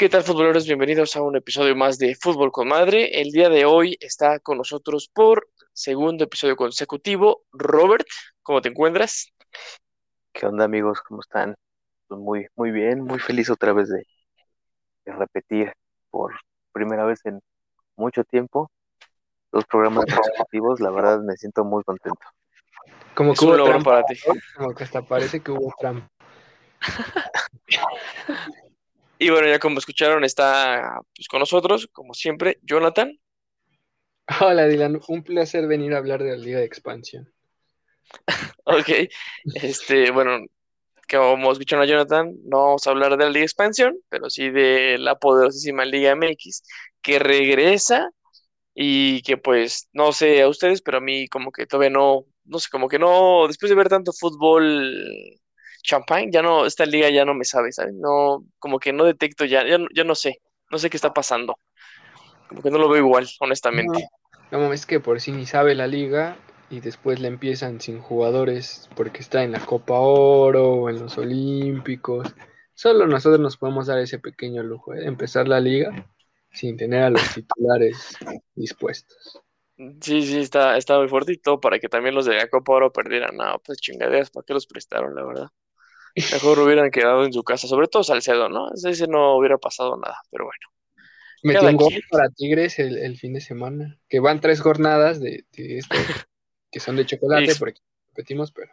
¿Qué tal, futboleros? Bienvenidos a un episodio más de Fútbol con Madre. El día de hoy está con nosotros por segundo episodio consecutivo Robert. ¿Cómo te encuentras? ¿Qué onda, amigos? ¿Cómo están? Pues muy, muy bien, muy feliz otra vez de, de repetir por primera vez en mucho tiempo los programas consecutivos. La verdad, me siento muy contento. Como que hubo trampa, para ti. ¿no? Como que hasta parece que hubo trampa. Y bueno, ya como escucharon, está pues, con nosotros, como siempre, Jonathan. Hola, Dylan. Un placer venir a hablar de la Liga de Expansión. Ok, este, bueno, como escucharon a Jonathan, no vamos a hablar de la Liga de Expansión, pero sí de la poderosísima Liga MX, que regresa y que pues, no sé a ustedes, pero a mí como que todavía no, no sé, como que no, después de ver tanto fútbol champagne, ya no, esta liga ya no me sabe, ¿sabes? No, como que no detecto ya, ya, no- ya no sé, no sé qué está pasando, como que no lo veo igual, honestamente. No es que por sí ni sabe la liga y después la empiezan sin jugadores porque está en la Copa Oro o en los Olímpicos. Solo nosotros nos podemos dar ese pequeño lujo ¿eh? de empezar la liga sin tener a los titulares dispuestos. Sí, sí, está, está muy fuerte y todo para que también los de la Copa Oro perdieran. No, pues chingaderas, ¿para qué los prestaron, la verdad? Mejor hubieran quedado en su casa, sobre todo Salcedo, ¿no? Ese, no hubiera pasado nada, pero bueno. Metió un gol para Tigres el, el fin de semana, que van tres jornadas de, de esto, que son de chocolate, Y- porque repetimos, pero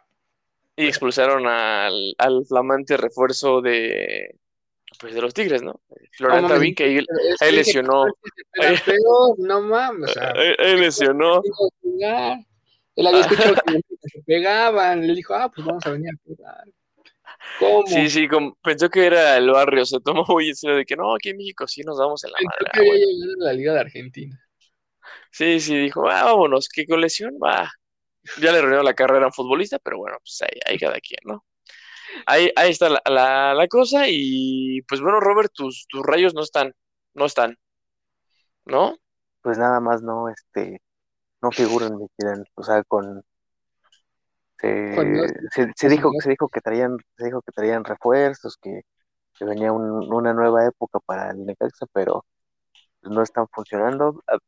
Y expulsaron al, al flamante refuerzo de, pues, de los Tigres, ¿no? No mames, Thauvin, que ahí, ahí lesionó, peor, no mames, o sea, ahí, ahí lesionó. Él había escuchado que se pegaban, le dijo, ah, pues vamos a venir a jugar. ¿Cómo? Sí, sí, como- pensó que era el barrio, se tomó muy en serio de que no, aquí en México sí nos damos en la Pensó madre. que ah, bueno. llegado a la Liga de Argentina. Sí, sí, dijo, ah, vámonos, ¿qué con lesión? Va. Ya le arruinó la carrera a un futbolista, pero bueno, pues ahí, ahí cada quien, ¿no? Ahí, ahí está la, la, la cosa y pues bueno, Robert, tus, tus rayos no están, no están, ¿no? Pues nada más no, este, no figuran o sea, con se, se, se dijo, se dijo que traían, se dijo que traían refuerzos, que, que venía un- una nueva época para el Necaxa, pero no están funcionando. Ah,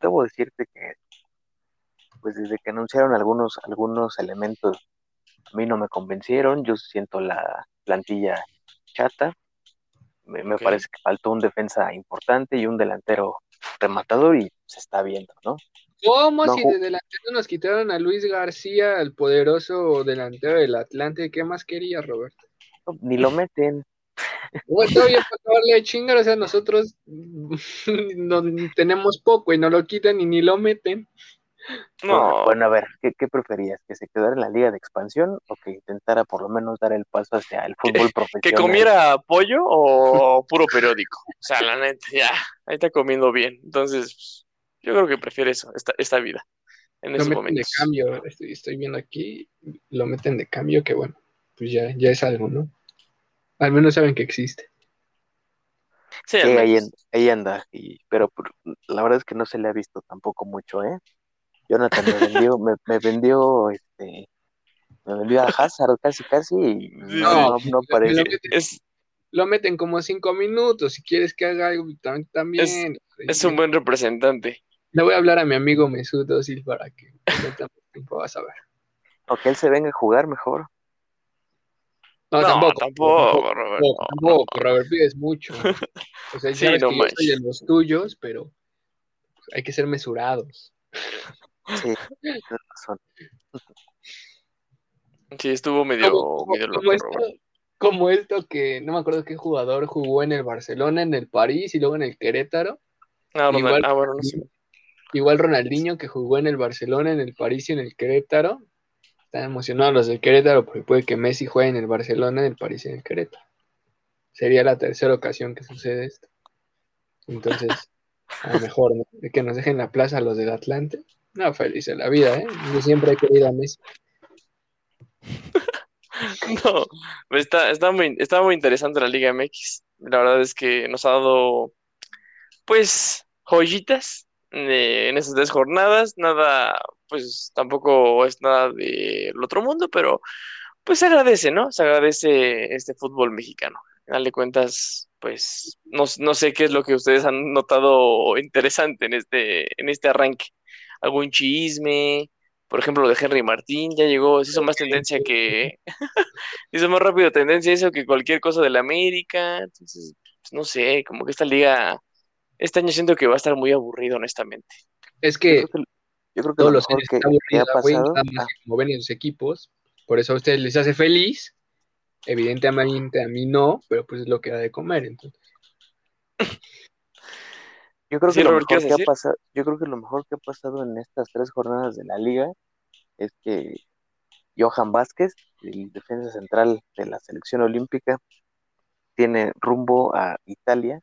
Debo decirte que, pues desde que anunciaron algunos, algunos elementos, a mí no me convencieron. Yo siento la plantilla chata. Me, parece que faltó un defensa importante y un delantero rematador y se está viendo, ¿no? ¿Cómo No si de delantero nos quitaron a Luis García, el poderoso delantero del Atlante? ¿Qué más quería, Roberto? No, Ni lo meten. Bueno, todavía para acabarle de chingar, o sea, nosotros no, tenemos poco y no lo quitan y ni lo meten. No, Bueno, a ver, ¿qué, qué preferías? ¿Que se quedara en la liga de expansión o que intentara por lo menos dar el paso hacia el fútbol que profesional? comiera pollo o puro periódico. O sea, la neta, ya, ahí está comiendo bien. Entonces, pues, yo creo que prefiere eso, esta, esta vida, en Lo meten de cambio, estoy, estoy viendo aquí, lo meten de cambio, que bueno, pues ya, ya es algo, ¿no? Al menos saben que existe. Sí, ahí, menos. en- ahí anda, y, pero por- la verdad es que no se le ha visto tampoco mucho, ¿eh? Jonathan me vendió, me, me vendió, este, me vendió a Hazard casi casi y no, no, no parece. lo meten, Es, lo meten como cinco minutos, si quieres que haga algo tam- también. es un buen representante. Le voy a hablar a mi amigo Mesut Özil para que tiempo, vas a ver. O que él se venga a jugar mejor. No, No, tampoco. tampoco, Robert, Tampoco, no, tampoco, Robert, pides mucho. O sea, Sí, no que yo soy de los tuyos, pero hay que ser mesurados. Sí, tienes razón. Sí, estuvo medio, Como, como- medio como loco, esto, como esto que no me acuerdo qué jugador jugó en el Barcelona, en el París y luego en el Querétaro. Ah, Igual, ah, bueno, no sé. Igual Ronaldinho que jugó en el Barcelona, en el París y en el Querétaro. Están emocionados los del Querétaro porque puede que Messi juegue en el Barcelona, en el París y en el Querétaro. Sería la tercera ocasión que sucede esto. Entonces, a lo mejor ¿no? Que nos dejen la plaza los del Atlante. No, feliz de la vida, ¿eh? Yo siempre he querido a Messi. No, está, está muy, está muy interesante la Liga MX. La verdad es que nos ha dado, pues, joyitas eh, en esas tres jornadas. Nada, pues, tampoco es nada del otro mundo, pero pues se agradece, ¿no? Se agradece este fútbol mexicano. final de cuentas, pues no, no sé qué es lo que ustedes han notado interesante en este, en este arranque. ¿Algún chisme? Por ejemplo, lo de Henry Martín ya llegó, se hizo más tendencia que. hizo más rápido tendencia eso que cualquier cosa de la América. Entonces, pues, no sé, como que esta liga. Este año siento que va a estar muy aburrido, honestamente. Es que Yo creo que, yo creo que todos lo los años que, está aburrida, güey, pasado. nada más ah, que como ven en sus equipos. Por eso a ustedes les hace feliz. Evidentemente a mí no, pero pues es lo que da de comer. Entonces. yo creo Sí, que lo mejor ¿qué ibas a que ha pasado, yo creo que lo mejor que ha pasado en estas tres jornadas de la liga es que Johan Vázquez, el defensa central de la selección olímpica, tiene rumbo a Italia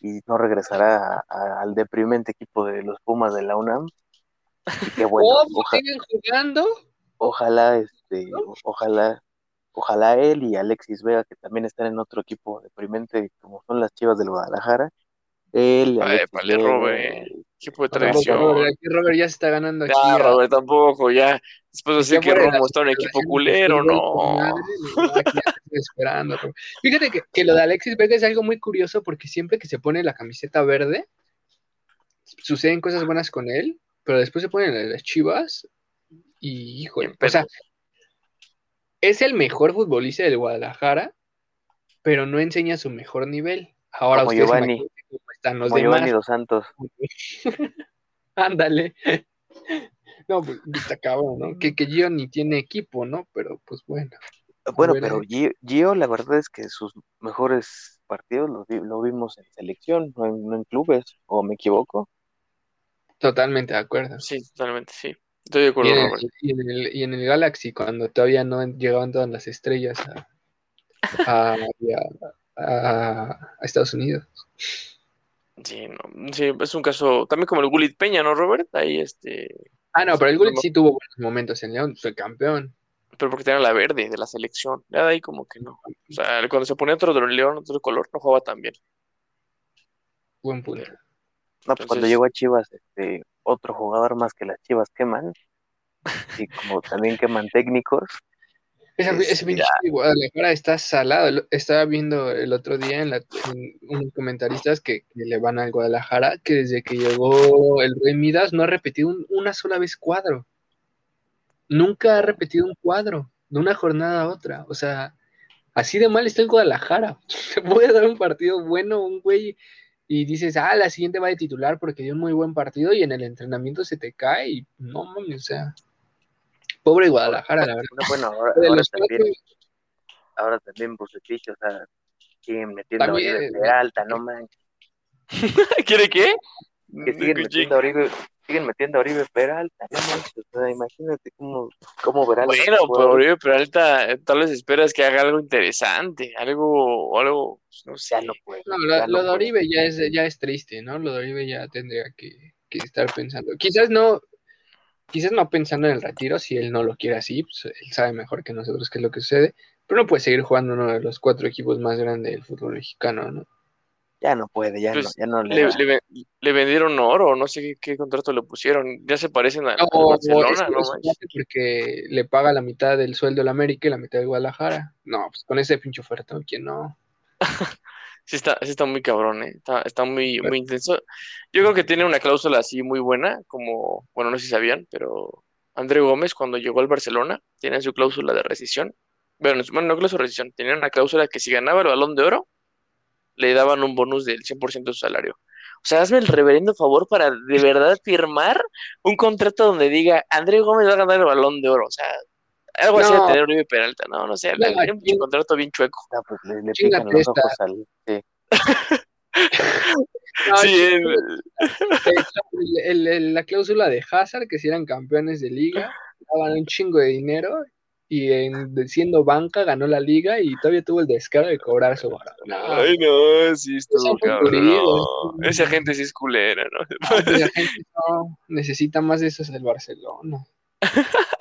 y no regresará a- a- al deprimente equipo de los Pumas de la UNAM. Y que bueno, ¿Cómo oja- siguen jugando? ojalá, este, ojalá, ojalá él y Alexis Vega, que también están en otro equipo deprimente, como son las Chivas del Guadalajara, él Ay, vale, Vega, Robert. Equipo de tradición. Robert, aquí Robert ya se está ganando aquí. Ya, Robert, tampoco, ya. Después de decir que Romo está en un equipo culero, no. madre, esperando. Fíjate que, que lo de Alexis Vega es algo muy curioso porque siempre que se pone la camiseta verde, suceden cosas buenas con él, pero después se ponen las chivas y, híjole, o sea, es el mejor futbolista del Guadalajara, pero no enseña su mejor nivel. Ahora Como ustedes Giovanni. cómo están los como demás. Giovanni Dos Santos. Ándale. No, pues está cabrón, ¿no? Que, que Gio ni tiene equipo, ¿no? Pero pues bueno. Bueno, pero. Gio, Gio, la verdad es que sus mejores partidos lo, vimos en selección, no en, no en clubes, o me equivoco. Totalmente de acuerdo. Sí, totalmente, sí. Estoy de Y acuerdo, en, Robert. y, en el, y en el Galaxy, cuando todavía no llegaban todas las estrellas a, a, y a- a- a Estados Unidos. Sí, no, sí, es un caso, también como el Gulit Peña, ¿no, Robert? Ahí, este, Ah, no, pero el No, Gullit sí tuvo buenos momentos en León, fue campeón. Pero porque tenía la verde de la selección. Ya de ahí como que no. O sea, cuando se ponía otro de león, otro color, no jugaba tan bien. Buen punto. No, pues cuando llegó a Chivas, este, otro jugador más que las Chivas queman, y como también queman técnicos, Ese, Es- ese pinche Guadalajara está salado. Estaba viendo el otro día en, la, en unos comentaristas que, que le van al Guadalajara que desde que llegó el Rey Midas no ha repetido un- una sola vez cuadro. Nunca ha repetido un cuadro de una jornada a otra. O sea, así de mal está el Guadalajara. Se puede dar un partido bueno, un güey, y dices, ah, la siguiente va de titular porque dio un muy buen partido y en el entrenamiento se te cae y no mames, o sea, pobre Guadalajara, la verdad. no, bueno, ahora, De ahora también, cuatro, ahora también Bucetich, o sea, siguen metiendo a También, ¿no? Peralta, no manches, ¿Quiere qué? que siguen metiendo siguen metiendo a Oribe Peralta, no manches, o sea, imagínate cómo, cómo verán los Bueno, pero. Oribe Peralta, eh, tal vez esperas que haga algo interesante, algo, algo, pues, no sé. ya no puede, No, ya lo, no lo de puede. Oribe ya es, ya es triste, ¿no? Lo de Oribe ya tendría que, que estar pensando. Quizás no, quizás no pensando en el retiro, si él no lo quiere así, pues él sabe mejor que nosotros qué es lo que sucede, pero no puede seguir jugando uno de los cuatro equipos más grandes del fútbol mexicano, ¿no? Ya no puede, ya Pues, no, ya no le Le, vendieron oro, no sé qué, qué contrato le pusieron. Ya se parecen a- Barcelona, es que ¿no manches? porque le paga la mitad del sueldo al América y la mitad de Guadalajara. No, pues con ese pinche oferta, ¿quién no? Sí está, sí está muy cabrón, ¿eh? Está, está muy, muy intenso. Yo creo que tiene una cláusula así muy buena, como, bueno, no sé si sabían, pero André Gómez cuando llegó al Barcelona tenía su cláusula de rescisión. Bueno, bueno, no cláusula de rescisión, tenía una cláusula que si ganaba el Balón de Oro, le daban un bonus del 100% de su salario. O sea, hazme el reverendo favor para de verdad firmar un contrato donde diga André Gómez va a ganar el Balón de Oro. O sea, algo así de tener Oribe Peralta, no, no sé, No, un contrato bien chueco. Ah, pues le, pican los ojos al, sí. No, Sí, sí, el- el- el- el- la cláusula de Hazard, que si eran campeones de liga, daban un chingo de dinero y en, siendo banca ganó la liga y todavía tuvo el descaro de cobrar su vara. No, Ay, no, sí estuvo cabrón. No. Esa gente sí es culera, ¿no? la gente no necesita más de esos del Barcelona.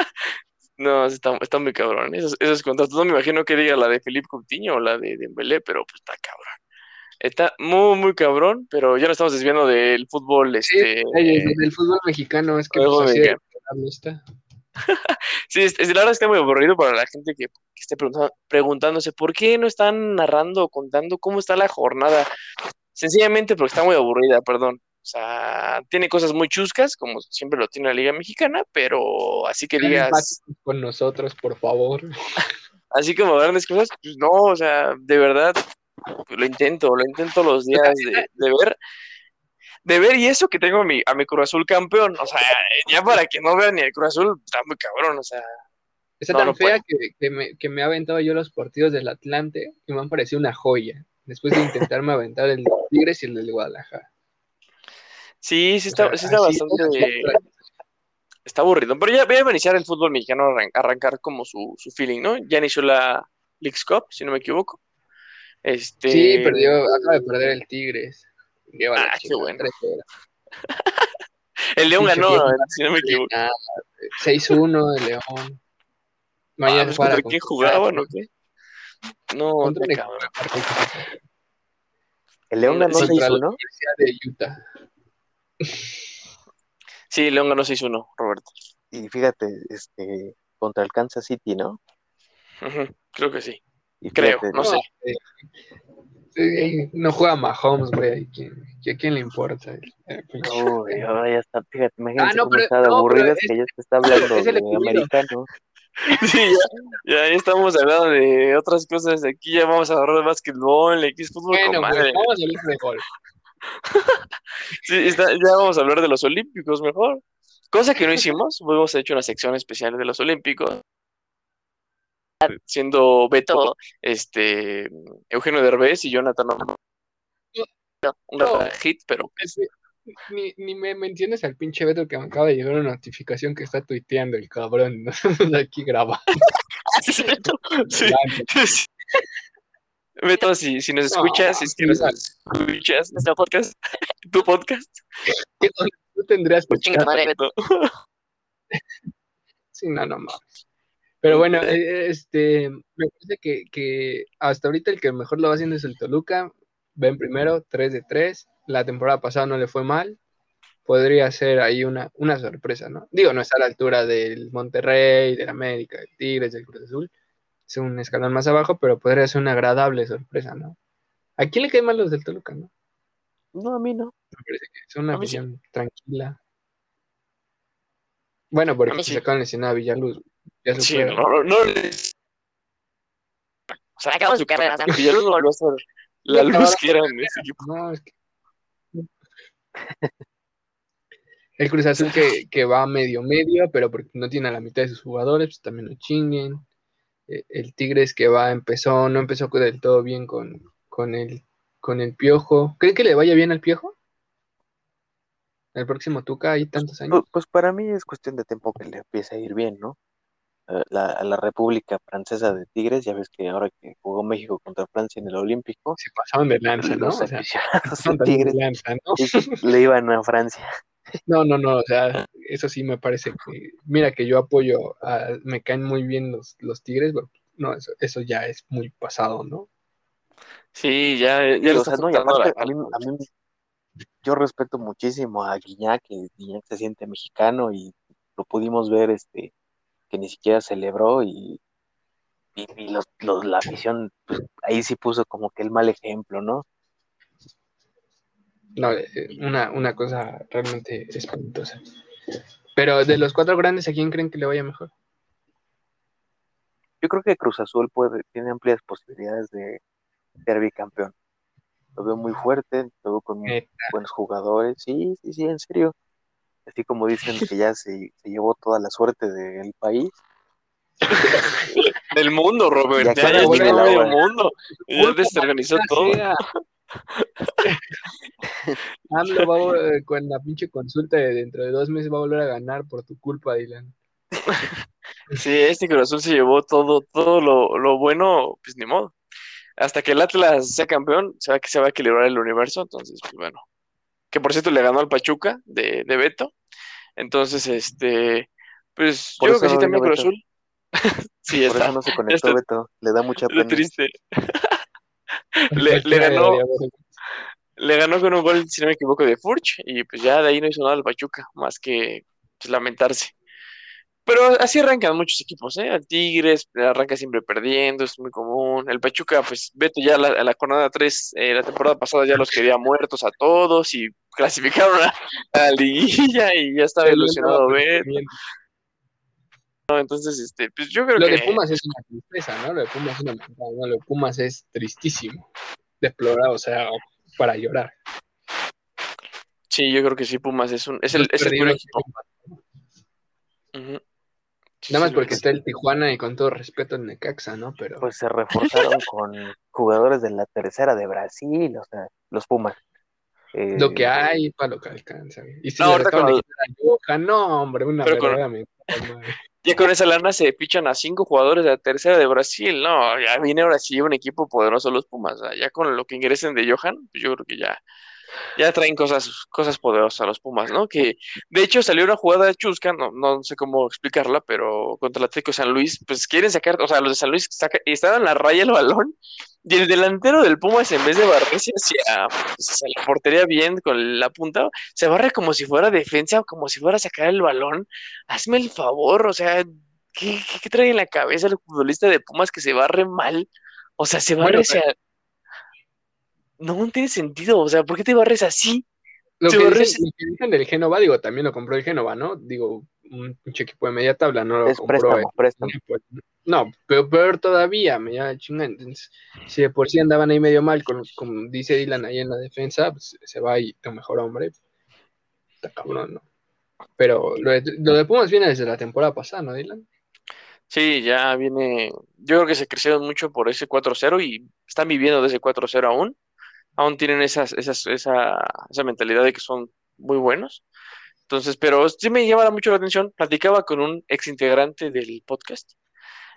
No, está, está muy cabrón. Esos, esos contratos, no me imagino que diga la de Felipe Coutinho o la de Dembélé, pero pues está cabrón. Está muy, muy cabrón, pero ya no estamos desviando del fútbol, Sí, este... oye, del fútbol mexicano es que pues, así de mexicano. Sí, es, la verdad está muy aburrido para la gente que, que esté preguntándose por qué no están narrando o contando cómo está la jornada. Sencillamente porque está muy aburrida, perdón. O sea, tiene cosas muy chuscas, como siempre lo tiene la Liga Mexicana, pero así que digas, con nosotros, por favor. así como grandes cosas, pues no, o sea, de verdad, lo intento, lo intento los días de, de ver. De ver y eso que tengo a mi, a mi Cruz Azul campeón, o sea, ya para que no vean ni el Cruz Azul, está muy cabrón, o sea, Está No, tan no fea que, que me, que me ha aventado yo los partidos del Atlante y me han parecido una joya. Después de intentarme aventar el de Tigres y el del Guadalajara. sí, sí O está, sea, sí está bastante, está aburrido, pero ya, ya va a iniciar el fútbol mexicano, a arran- arrancar como su, su feeling, ¿no? Ya inició la Leagues Cup, si no me equivoco. Este, Sí, perdió, acaba de perder el Tigres. Lleva la Ah, qué bueno. tres horas. el León ganó, si no me equivoco. Ah, 6-1 de León. Ah, Mañana pues, ¿Contra quién jugaban o qué? No, Contra cabrón. El León ganó Contra 6-1. la Universidad de Utah. Sí, León ganó 6-1, Roberto. Y fíjate, este, contra el Kansas City, ¿no? Creo que sí. Y Creo, fíjate, no sé. eh, no juega Mahomes, güey. ¿Quién, ¿A quién le importa? Eh, Uy, ahora ya está, fíjate, imagínate Ah, no, cómo pero- está de no, es que ya te está hablando es de americano. Sí, ya, ya, ya estamos hablando de otras cosas. Aquí ya vamos a hablar de básquetbol, X fútbol con Bueno, madre. pues vamos a hablar de gol. Sí, está- ya vamos a hablar de los Olímpicos mejor. Cosa que no hicimos, hemos hecho una sección especial de los Olímpicos. Siendo Beto, este, Eugenio Derbez y Jonathan. Un No. hit, pero Es Ni, ni me menciones al pinche Beto que me acaba de llegar una notificación que está tuiteando el cabrón. Nosotros aquí grabando. Sí, Beto, sí. Sí. Beto, si, si nos escuchas, si es que nos escuchas, nuestro podcast, tu podcast, Tú tendrías que madre, Beto. Sí, no, no mames. Pero bueno, eh, este, me parece que, que hasta ahorita el que mejor lo va haciendo es el Toluca. Ven primero, 3 de 3. La temporada pasada no le fue mal. Podría ser ahí una, una sorpresa, ¿no? Digo, no está a la altura del Monterrey, del América, del Tigres, del Cruz Azul. Es un escalón más abajo, pero podría ser una agradable sorpresa, ¿no? ¿A quién le caen mal los del Toluca, no? No, a mí no. Me parece que es una sí. visión tranquila. Bueno, porque se sí. acaban de lesionar a Villaluz. Ya se Sí, fue. no, no, no. O sea, acabó su carrera. Villaluz no a ser la luz que era en ese equipo. No, es que- El Cruz Azul que, que va medio medio, pero porque no tiene a la mitad de sus jugadores, pues también lo chinguen. Eh, El Tigres que va, empezó, no empezó del todo bien con, con el, con el Piojo. ¿Creen que le vaya bien al Piojo? El próximo Tuca, hay tantos años. Pues, pues para mí es cuestión de tiempo que le empiece a ir bien, ¿no? Eh, La, a la República Francesa de Tigres, ya ves que ahora que jugó México contra Francia en el Olímpico, Se pasaron de lanza, ¿no? los O sea, aficionados de Tigres lanza, ¿no? le iban a Francia. No, no, no, o sea, eso sí me parece que, mira que yo apoyo, a- me caen muy bien los, los Tigres, pero no, eso, eso ya es muy pasado, ¿no? Sí, ya, ya o sea, no, y aparte, la- a mí, a mí- yo respeto muchísimo a Guiñac, que Guiñac se siente mexicano y lo pudimos ver, este, que ni siquiera celebró y, y, y los, los- la afición, pues, ahí sí puso como que el mal ejemplo, ¿no? No, eh, una, una cosa realmente espantosa. Pero de los cuatro grandes, ¿a quién creen que le vaya mejor? Yo creo que Cruz Azul puede, tiene amplias posibilidades de ser bicampeón. Lo veo muy fuerte, lo veo con buenos jugadores. Sí, sí, sí, en serio. Así como dicen que ya se, se llevó toda la suerte del país. Del mundo, Robert. Ya Ya, ya hora. mundo. Ya desorganizó todo. AMLO va a, eh, con la pinche consulta de dentro de dos meses va a volver a ganar por tu culpa, Dylan. Sí, este Azul se llevó todo, todo lo, lo bueno, pues ni modo. Hasta que el Atlas sea campeón, se va, se va a equilibrar el universo. Entonces, pues bueno. Que por cierto le ganó al Pachuca de, de Beto. Entonces, este, pues Por yo creo que sí también Cruz. Azul. sí, Por está. eso no se conectó está- Beto. Le da mucha Lo pena. triste. le, le ganó, le ganó con un gol, si no me equivoco, de Furch. Y pues ya de ahí no hizo nada el Pachuca, más que pues, lamentarse. Pero así arrancan muchos equipos, ¿eh? El Tigres arranca siempre perdiendo, es muy común. El Pachuca, pues, Beto ya la, la jornada 3, eh, la temporada pasada ya los quería muertos a todos y clasificaron a, a la liguilla y ya estaba ilusionado Beto. ¿no? Entonces, este, pues yo creo Lo que... de Pumas es una tristeza, ¿no? Lo de Pumas es una no, Lo de Pumas es tristísimo. Deplorado, o sea, para llorar. Sí, yo creo que sí, Pumas es, un, es el, es el peor equipo. Sí, Nada más sí, porque está el Tijuana y con todo respeto el Necaxa, ¿no? Pero Pues se reforzaron con jugadores de la tercera de Brasil, o sea, los Pumas. Eh, lo que hay para lo que alcanza. Y si No, ahorita con- a Johan, no, hombre, una Pero con- verdadera. Ya con esa lana se fichan a cinco jugadores de la tercera de Brasil. No, ya viene ahora sí un equipo poderoso los Pumas. sea, ya con lo que ingresen de Johan, pues yo creo que ya, ya traen cosas, cosas poderosas a los Pumas, ¿no? Que de hecho salió una jugada chusca, no, no sé cómo explicarla, pero contra el Atlético de San Luis, pues quieren sacar, o sea, los de San Luis saca, estaban en la raya el balón y el delantero del Pumas en vez de barrerse hacia, hacia la portería bien con la punta, se barre como si fuera defensa, como si fuera a sacar el balón. Hazme el favor, o sea, ¿qué, qué, qué trae en la cabeza el futbolista de Pumas que se barre mal? O sea, se barre Bueno, hacia... no tiene sentido, o sea, ¿por qué te barres así? Lo que, dicen, lo que dicen del Génova, digo, también lo compró el Génova, ¿no? Digo, un pinche equipo de media tabla, no lo es compró préstamo, préstamo. Pues, No, pero peor todavía, me llama chinga. Entonces, si de por sí andaban ahí medio mal, con, como dice Dylan ahí en la defensa, pues, se va y tu mejor hombre. Está cabrón, ¿no? Pero lo de, lo de Pumas viene desde la temporada pasada, ¿no, Dylan? Sí, ya viene. Yo creo que se crecieron mucho por ese 4-0 y están viviendo de ese 4-0 aún. Aún tienen esas, esas, esa, esa mentalidad de que son muy buenos. Entonces, pero sí me llama mucho la atención. Platicaba con un ex integrante del podcast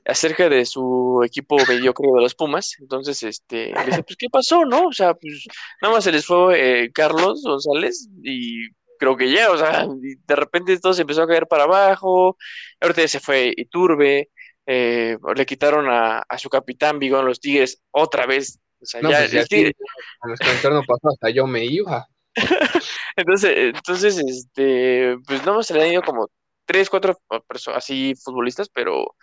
acerca de su equipo mediocre de los Pumas. Entonces, este, pues, ¿qué pasó, no? O sea, pues, nada más se les fue eh, Carlos González y creo que ya, o sea, de repente todo se empezó a caer para abajo. Ahorita se fue Iturbe, eh, le quitaron a, a su capitán Bigón los Tigres otra vez. O sea, No, ya, pues ya el Tigre- sí, como es que en el torneo pasado hasta yo me iba. Entonces, entonces, este, pues no se le han ido como tres, cuatro perso- así futbolistas, pero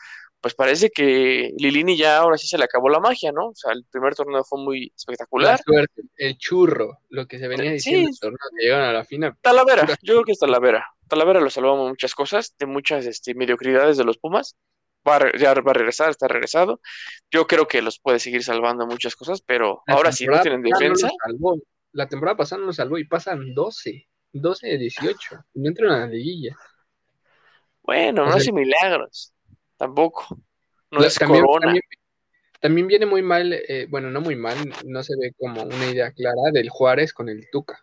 pues parece que Lilini ya ahora sí se le acabó la magia, ¿no? O sea, el primer torneo fue muy La espectacular. suerte, el churro, lo que se venía Sí. diciendo en el torneo que llegaron a la final. Talavera, yo creo que es Talavera. Talavera lo salvamos muchas cosas, de muchas este, mediocridades de los Pumas. Va a, ya va a regresar, está regresado. Yo creo que los puede seguir salvando muchas cosas, pero La ahora sí no tienen no defensa. La temporada pasada no nos salvó y pasan 12, 12 de 18. Y no entran a la liguilla. Bueno, O no hace milagros, tampoco. No es también, corona. también, también viene muy mal, eh, bueno, no muy mal, no se ve como una idea clara del Juárez con el Tuca.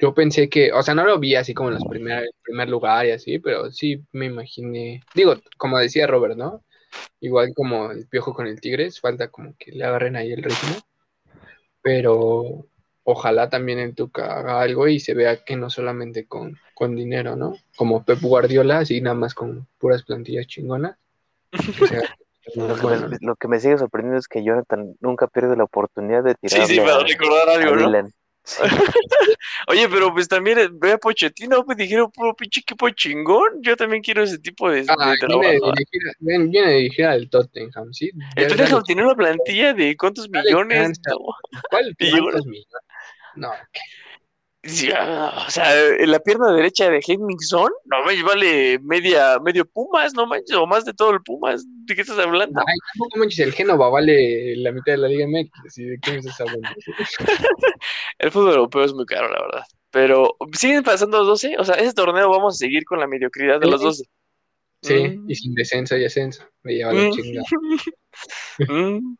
Yo pensé que, o sea, no lo vi así como en los primer, primer lugar y así, pero sí me imaginé, digo, como decía Robert, ¿no? Igual como el piojo con el Tigres, falta como que le agarren ahí el ritmo, pero ojalá también el Tuca haga algo y se vea que no solamente con, con dinero, ¿no? Como Pep Guardiola, así nada más con puras plantillas chingonas. sea Lo que, bueno, me, lo que me sigue sorprendiendo es que Jonathan nunca pierde la oportunidad de Sí, tirarle sí, para a, recordar a algo, ¿no? Sí, Oye, pero pues también eh, ve a Pochettino, pues dijeron puro pinche equipo chingón. Yo también quiero ese tipo de, de Ah, trabajo. viene, de ven- viene al Tottenham, ¿sí? El Tottenham tiene una plantilla de cuántos millones. ¿Cuál? ¿Cuántos millones? No, ah, o sea, en la pierna derecha de Henningson, no manches, vale media, medio Pumas, no manches, o más de todo el Pumas. ¿De qué estás hablando? ay, tampoco manches, el Génova vale la mitad de la Liga MX. ¿de qué me estás hablando? El fútbol europeo es muy caro, la verdad. Pero siguen pasando los 12, o sea, ese torneo vamos a seguir con la mediocridad de los 12. Sí, Mm. y sin descenso y ascenso, me lleva la Mm. chingada. Mm.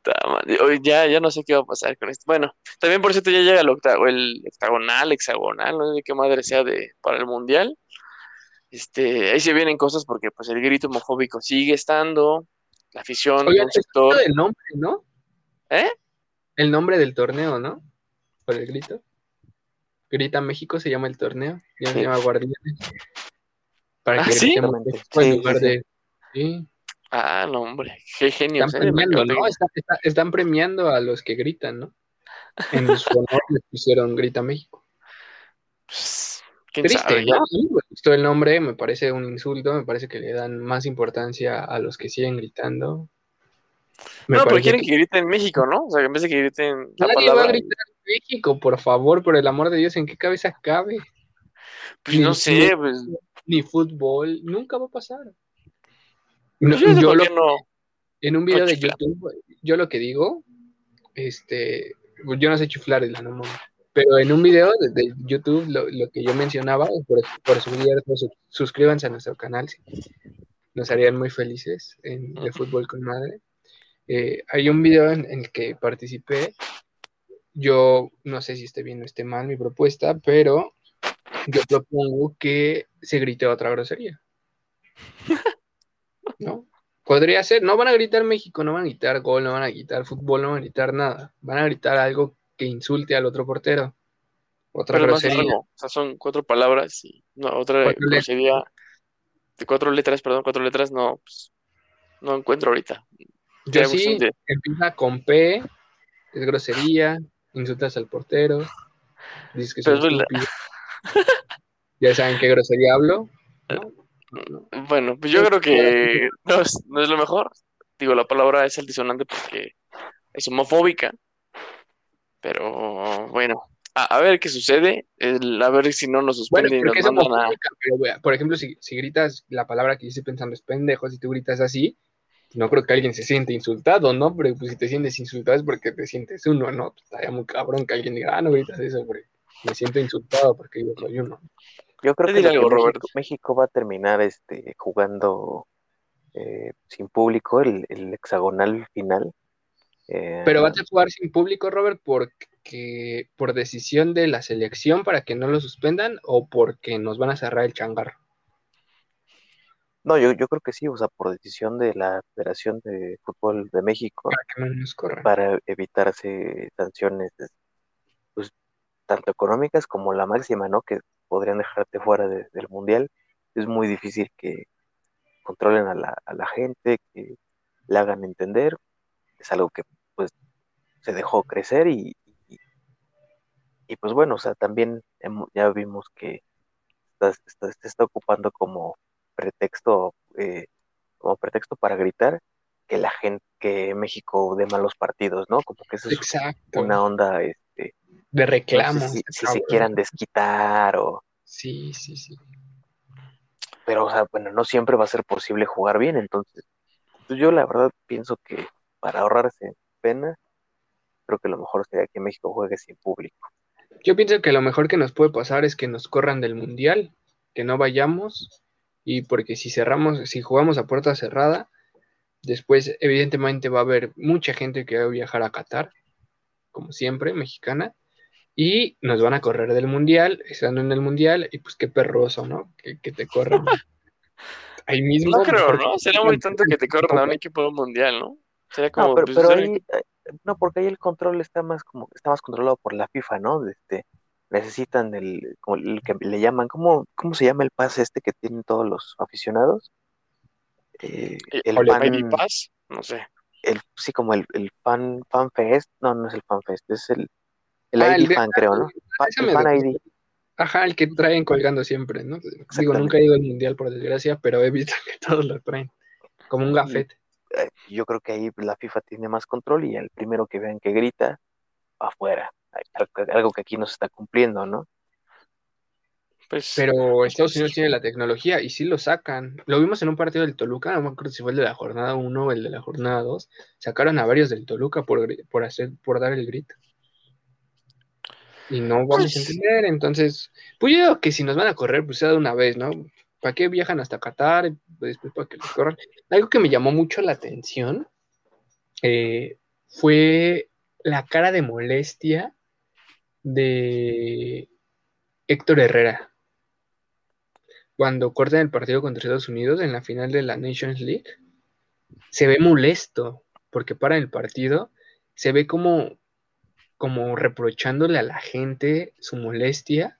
Oye, ya, ya no sé qué va a pasar con esto. Bueno, también por cierto ya llega el, octa- el octagonal, hexagonal, no sé de qué madre sea de, para el mundial. Este, ahí se vienen cosas porque pues el grito homofóbico sigue estando, la afición sector. el nombre, ¿no? ¿Eh? El nombre del torneo, ¿no? Por el grito. Grita México se llama el torneo, ya se Sí. llama Guardianes. Para ¿Ah, que sí? en lugar sí, sí. de. Sí. Ah, no, hombre, qué genio. Están premiando, ¿no? Están, están- están premiando a los que gritan, ¿no? En su honor les pusieron Grita México. Pues, quién Triste, sabe, ya. ¿no? El nombre, me parece un insulto, me parece que le dan más importancia a los que siguen gritando. Me No, pero quieren que que griten México, ¿no? O sea, que en vez de que griten la nadie va a gritar México, por favor, por el amor de Dios, ¿en qué cabeza cabe? pues Ni- no sé, pues, Ni fútbol, nunca va a pasar. No, yo lo- no. en un video de. YouTube, yo lo que digo, este, yo no sé chiflar, la no mames. Pero en un video de, de YouTube, lo, lo que yo mencionaba, por, por suscríbanse a nuestro canal, sí. nos harían muy felices en de Fútbol con Madre. Eh, hay un video en, en el que participé, yo no sé si esté bien o esté mal mi propuesta, pero yo propongo que se grite otra grosería. ¿No? Podría ser, no van a gritar México, no van a gritar gol, no van a gritar fútbol, no van a gritar nada. Van a gritar algo que insulte al otro portero. Otra Pero más grosería. largo. O sea, son cuatro palabras y no, otra Cuatro letras. grosería de cuatro letras, perdón, cuatro letras, no, pues, no encuentro ahorita. Yo sí, de- empieza con P, es grosería, insultas al portero, dices que Pero estúpido. Ya saben qué grosería hablo. no. Bueno, pues yo creo que no es, no es lo mejor. Digo, la palabra es altisonante porque es homofóbica. Pero bueno, a, a ver qué sucede. el- a ver si no nos Bueno, suspenden y nos mandan a. pero, por ejemplo, si, si gritas la palabra que yo estoy pensando es pendejo, si tú gritas así, no creo que alguien se siente insultado, ¿no? Pero pues, si te sientes insultado es porque te sientes uno, ¿no? Pues, estaría muy cabrón que alguien diga, ah, no gritas eso, porque me siento insultado porque yo soy uno. Yo creo que. México, México va a terminar este, jugando eh, sin público el, el hexagonal final. Eh, Pero vas a jugar sin público, Robert, porque por decisión de la selección para que no lo suspendan o porque nos van a cerrar el changarro. No, yo, yo creo que sí, o sea, por decisión de la Federación de Fútbol de México, Para que nos para evitarse sanciones, pues, tanto económicas como la máxima, ¿no? Que podrían dejarte fuera de- del Mundial. Es muy difícil que controlen a la, a la gente, que le hagan entender. Es algo que, pues, se dejó crecer y, y, y, pues bueno, o sea, también ya vimos que está- está- se está ocupando como pretexto, eh, como pretexto para gritar que la gente, que México dé malos partidos, ¿no? Como que eso es Exacto. una onda, De no sé reclamo. si, si se quieran desquitar o, Sí, sí, sí. pero o sea, bueno, no siempre va a ser posible jugar bien, entonces, pues yo la verdad pienso que para ahorrarse pena, creo que lo mejor sería que México juegue sin público. Yo pienso que lo mejor que nos puede pasar es que nos corran del mundial, que no vayamos, y porque si cerramos, si jugamos a puerta cerrada, después evidentemente va a haber mucha gente que va a viajar a Qatar, como siempre, mexicana, y nos van a correr del mundial, estando en el mundial, y pues qué perroso, ¿no? Que, que te corran. Ahí mismo. No creo, ¿no? Sería muy tonto que te corran a un equipo de un mundial, ¿no? Sería como. No, pero, pues, pero el- ahí, eh, no, porque ahí el control está más como, está más controlado por la FIFA, ¿no? Este, necesitan el, como el que le llaman, ¿cómo, cómo se llama el pase este que tienen todos los aficionados? Eh, eh, el ID Pass, no sé. El, sí, como el, el fan, fan fest, no, no es el fan fest, es el, el Ah, ID el de- fan, creo, ¿no? El fan. ID. Ajá, el que traen colgando siempre, ¿no? Digo, nunca he ido al mundial por desgracia, pero he visto que todos lo traen. Como un gafete. eh, yo creo que ahí la FIFA tiene más control y el primero que vean que grita, afuera. Algo que aquí no se está cumpliendo, ¿no? Pues. Pero Estados Unidos tiene la tecnología y sí lo sacan. Lo vimos en un partido del Toluca, no me acuerdo si fue el de la jornada 1 o el de la jornada 2. Sacaron a varios del Toluca por, por, hacer, por dar el grito. Y no vamos a Pues- entender, entonces, pues yo digo que si nos van a correr, pues sea de una vez, ¿no? ¿Para qué viajan hasta Qatar? Pues, Después para que los corran. Algo que me llamó mucho la atención eh, fue la cara de molestia de Héctor Herrera cuando cortan el partido contra Estados Unidos en la final de la Nations League. Se ve molesto porque para el partido se ve como, como reprochándole a la gente su molestia.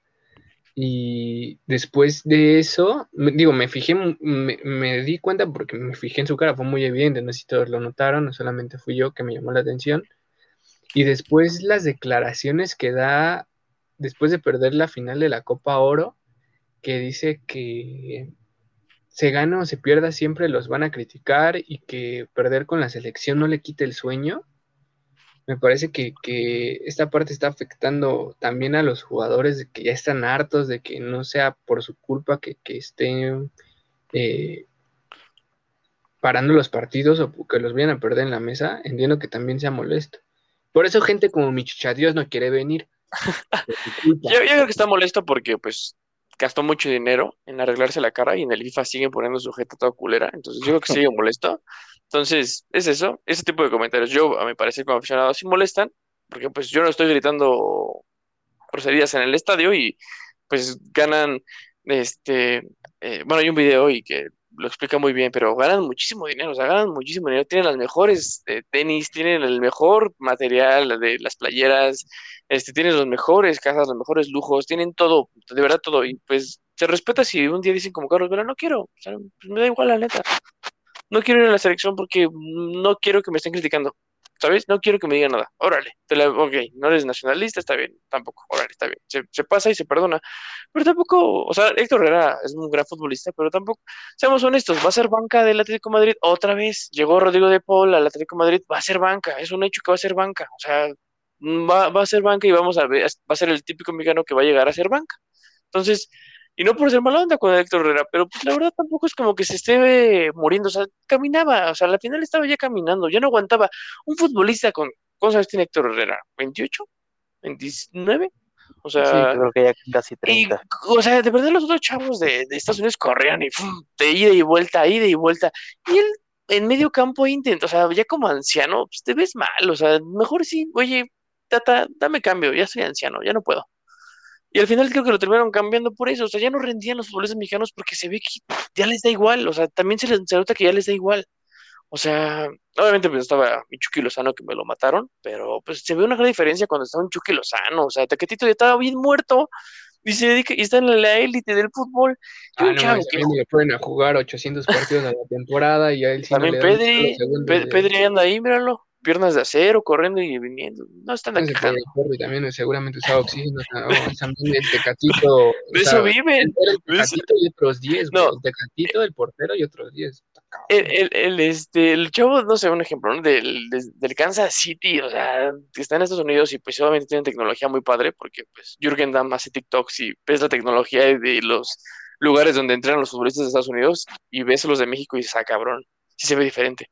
Y después de eso, digo, me fijé, me, me di cuenta porque me fijé en su cara, fue muy evidente, no sé si todos lo notaron, no solamente fui yo que me llamó la atención. Y después las declaraciones que da después de perder la final de la Copa Oro, que dice que se gana o se pierda siempre los van a criticar y que perder con la selección no le quite el sueño. Me parece que, esta parte está afectando también a los jugadores de que ya están hartos de que no sea por su culpa que, estén eh, parando los partidos o que los vayan a perder en la mesa. Entiendo que también sea molesto. Por eso gente como mi Dios no quiere venir. yo, yo creo que está molesto porque pues gastó mucho dinero en arreglarse la cara y en el FIFA siguen poniendo sujeta toda culera. Entonces yo creo que sigue molesto. Entonces, es eso, ese tipo de comentarios. Yo, a mi parecer, como aficionado, sí molestan, porque pues yo no estoy gritando groserías en el estadio y pues ganan, este, eh, bueno, hay un video y que lo explica muy bien, pero ganan muchísimo dinero, o sea, ganan muchísimo dinero, tienen las mejores eh, tenis, tienen el mejor material de las playeras, este, tienen los mejores casas, los mejores lujos, tienen todo, de verdad todo, y pues se respeta si un día dicen como Carlos pero no quiero, pues me da igual la neta, no quiero ir a la selección porque no quiero que me estén criticando, ¿sabes? No quiero que me digan nada. Órale, te ok, no eres nacionalista, está bien, tampoco, órale, está bien. Se, pasa y se perdona. Pero tampoco, o sea, Héctor Herrera es un gran futbolista, pero tampoco, seamos honestos, va a ser banca del Atlético Madrid otra vez. Llegó Rodrigo de Paul al Atlético Madrid, va a ser banca, es un hecho que va a ser banca. O sea, va, va a ser banca y vamos a ver, va a ser el típico mexicano que va a llegar a ser banca. Entonces, y no por ser mala onda con Héctor Herrera, pero pues la verdad tampoco es como que se esté muriendo, o sea, caminaba, o sea, al final estaba ya caminando, ya no aguantaba. Un futbolista con, ¿cuántos tiene Héctor Herrera? ¿28? ¿29? O sea, sí, creo que ya casi 30. o sea, de verdad los otros chavos de, Estados Unidos corrían y de ida y vuelta, ida y vuelta. Y él en medio campo intenta, o sea, ya como anciano, pues te ves mal, o sea, mejor sí, oye, tata, dame cambio, ya soy anciano, ya no puedo. Y al final creo que lo terminaron cambiando por eso. O sea, ya no rendían los futbolistas mexicanos porque se ve que ya les da igual. O sea, también se les nota que ya les da igual. O sea, obviamente pues estaba mi Chucky Lozano que me lo mataron, pero pues se ve una gran diferencia cuando está un Chucky Lozano. O sea, Taquetito ya estaba bien muerto y se dedica y está en la élite del fútbol. Ah, no, chavo que le pueden a jugar 800 partidos a la temporada y a él sí También Pedri, Pedri anda ahí, míralo piernas de acero, corriendo y viniendo. No están. Y también seguramente usaba oxígeno. también el tecatito. De eso viven. El tecatito y otros 10. No. El tecatito, el portero y otros 10. El, el, este, el chavo, no sé, un ejemplo, ¿no? Del, del, Kansas City, o sea, que está en Estados Unidos y pues obviamente tienen tecnología muy padre, porque pues Jürgen Damm hace TikToks y ves la tecnología de los lugares donde entran los futbolistas de Estados Unidos y ves los de México y dices, ah, cabrón, sí se ve diferente.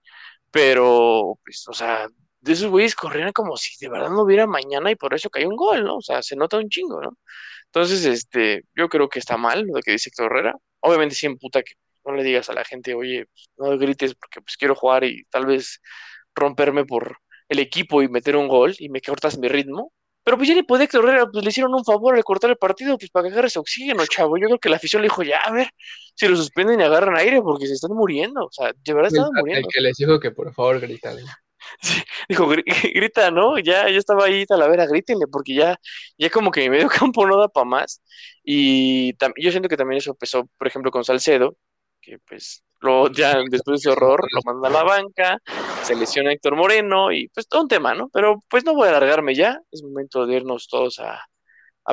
Pero, pues, o sea, de esos güeyes corrían como si de verdad no hubiera mañana y por eso cayó un gol, ¿no? O sea, se nota un chingo, ¿no? Entonces, este, yo creo que está mal lo que dice Héctor Herrera. Obviamente sí puta que no le digas a la gente, oye, pues, no grites porque pues quiero jugar y tal vez romperme por el equipo y meter un gol y me cortas mi ritmo. Pero pues ya ni Héctor Herrera, pues le hicieron un favor al cortar el partido, pues para que agarre ese oxígeno, chavo. Yo creo que la afición le dijo, ya, a ver, si lo suspenden y agarran aire porque se están muriendo. O sea, de verdad están muriendo. El que les dijo que por favor gritan. Sí, dijo, grita, ¿no? Ya, ya estaba ahí Talavera, grítenle, porque ya, ya como que mi medio campo no da para más. Y yo siento que también eso empezó, por ejemplo, con Salcedo, que pues lo, ya después de ese horror lo manda a la banca, se lesiona Héctor Moreno y pues todo un tema, ¿no? Pero pues no voy a alargarme ya, es momento de irnos todos a,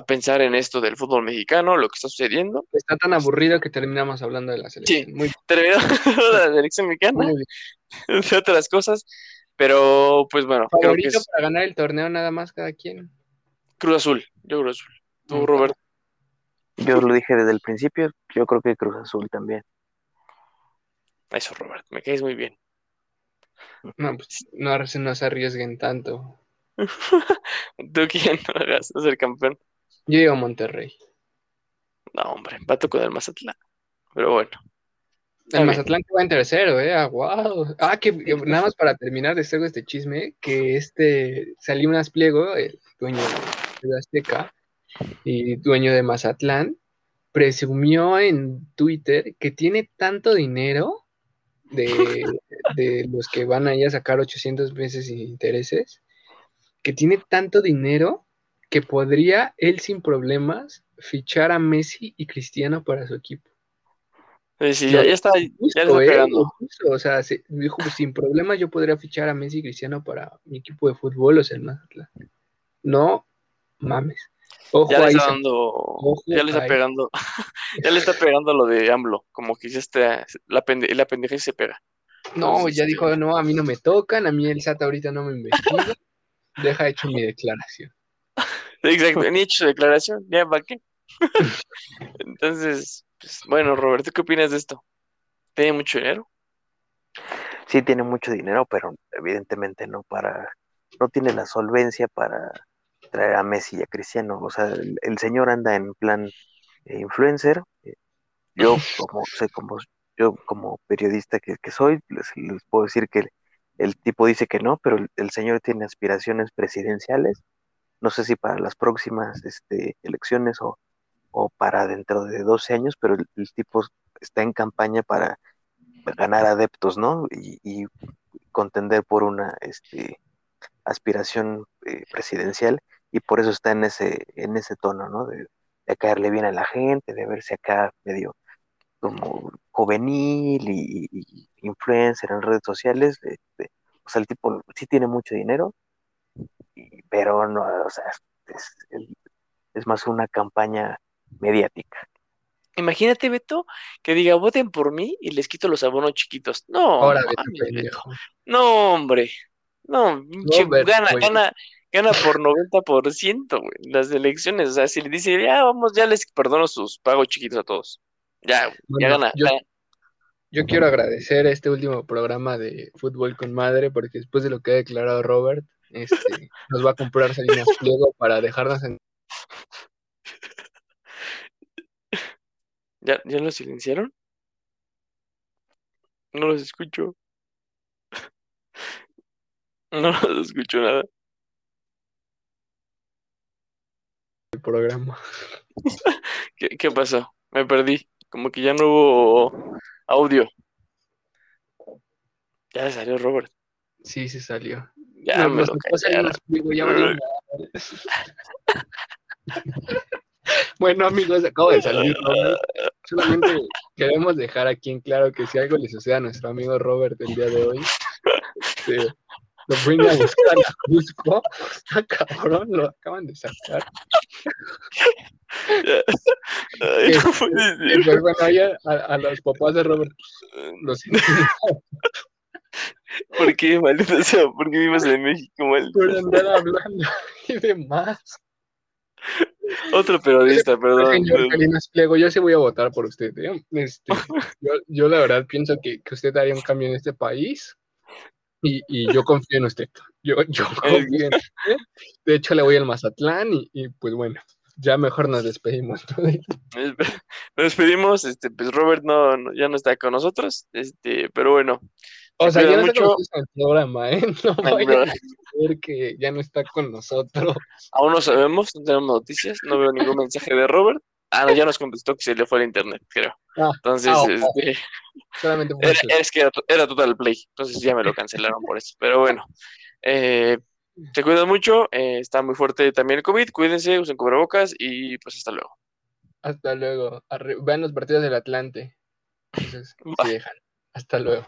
pensar en esto del fútbol mexicano, lo que está sucediendo. Está tan aburrido que terminamos hablando de la selección. Sí, Muy... terminamos de la selección mexicana, de otras cosas, pero pues bueno. Favorito creo que para ganar el torneo nada más cada quien. Cruz Azul, yo Cruz Azul. Tú, Roberto. Yo lo dije desde el principio, yo creo que Cruz Azul también. Eso, Robert, me caes muy bien. No, pues no, no se arriesguen tanto. ¿Tú quién no hagas ser campeón? Yo digo Monterrey. No, hombre, vato con el Mazatlán. Pero bueno. El Mazatlán que va en tercero, ¿eh? Ah, wow. Ah, que nada más para terminar de hacer este chisme, que este salió un pliego, el dueño de Azteca y dueño de Mazatlán, presumió en Twitter que tiene tanto dinero de, los que van ahí a sacar 800 veces sin intereses, que tiene tanto dinero que podría él sin problemas fichar a Messi y Cristiano para su equipo. Sí, ya, está, ya ¿eh? o sea, dijo, pues, sin problemas yo podría fichar a Messi y Cristiano para mi equipo de fútbol, o sea, el Mazatlán. No mames. Ojo Ya le está se- dando, ya le está pegando, ya le está pegando lo de AMLO, como que ya está, la, pende, la pendeja se pega. No, Entonces, ya este, dijo, no, a mí no me tocan, a mí el SAT ahorita no me investiga. Deja hecho mi declaración. Exacto, ni he hecho su declaración, ya para qué. Entonces, pues, bueno, Roberto, ¿qué opinas de esto? ¿Tiene mucho dinero? Sí tiene mucho dinero, pero evidentemente no para, no tiene la solvencia para traer a Messi y a Cristiano. O sea, el, el señor anda en plan eh, influencer. Eh, Yo como sé como yo como periodista que, que soy, les, les puedo decir que el, el tipo dice que no, pero el, el señor tiene aspiraciones presidenciales. No sé si para las próximas este, elecciones o, o para dentro de 12 años, pero el, el tipo está en campaña para ganar adeptos, ¿no? Y, y contender por una este, aspiración eh, presidencial y por eso está en ese, en ese tono, ¿no? De, de caerle bien a la gente, de verse acá medio como juvenil y, y- y influencer en redes sociales. este, o sea, el tipo sí tiene mucho dinero, y- pero no, o sea, es, es- es más una campaña mediática. Imagínate, Beto, que diga, voten por mí y les quito los abonos chiquitos. No, Ahora, no vete, mames, Beto. pendejo. No, hombre. No, gana, gana, gana por 90%, güey, las elecciones. O sea, si le dice, ya vamos, ya les perdono sus pagos chiquitos a todos. Ya, güey, ya Bueno, gana. yo- gana. Yo quiero agradecer este último programa de Fútbol con Madre, porque después de lo que ha declarado Robert, este, nos va a comprar Salinas Pliego para dejarnos en... ¿Ya, ya lo silenciaron? No los escucho. No los escucho nada. El programa. ¿Qué, qué pasó? Me perdí. Como que ya no hubo audio. Ya salió Robert. Sí, se salió. Ya Nos- me lo callaron. Ya madre. Bueno, amigos, acabo de salir Robert. Solamente queremos dejar aquí en claro que si algo le sucede a nuestro amigo Robert el día de hoy, este, lo venga a buscar a Cusco. Está cabrón, lo acaban de sacar. Ay, no Y ser. pues bueno, ahí a, a- los papás de Robert los ¿Por qué, maldita sea? ¿Por qué vives en México, mal? por andar hablando y demás. Otro periodista, perdón. Señor Salinas Pliego, yo sí voy a votar por usted. ¿eh? Este, yo, yo la verdad pienso que, que usted haría un cambio en este país y, y yo confío en usted. Yo, yo confío en usted. De hecho, le voy al Mazatlán y, y, pues bueno, ya mejor nos despedimos. Nos despedimos, este, pues Robert no, no- ya no está con nosotros, este, pero bueno, O Se sea, ya no mucho. el programa, ¿eh? No Ay, vayan a decir que ya no está con nosotros. aún no sabemos, no tenemos noticias, no veo ningún mensaje de Robert. Ah, no, ya nos contestó que se le fue el internet, creo. Ah, Entonces, ah, oh, este, Solamente era, eso. es que era, era Total Play, entonces ya me lo cancelaron por eso. Pero bueno, eh, se cuidan mucho, eh, está muy fuerte también el COVID, cuídense, usen cubrebocas y pues hasta luego. Hasta luego. Arri- Vean los partidos del Atlante. Entonces, se dejan. Hasta luego.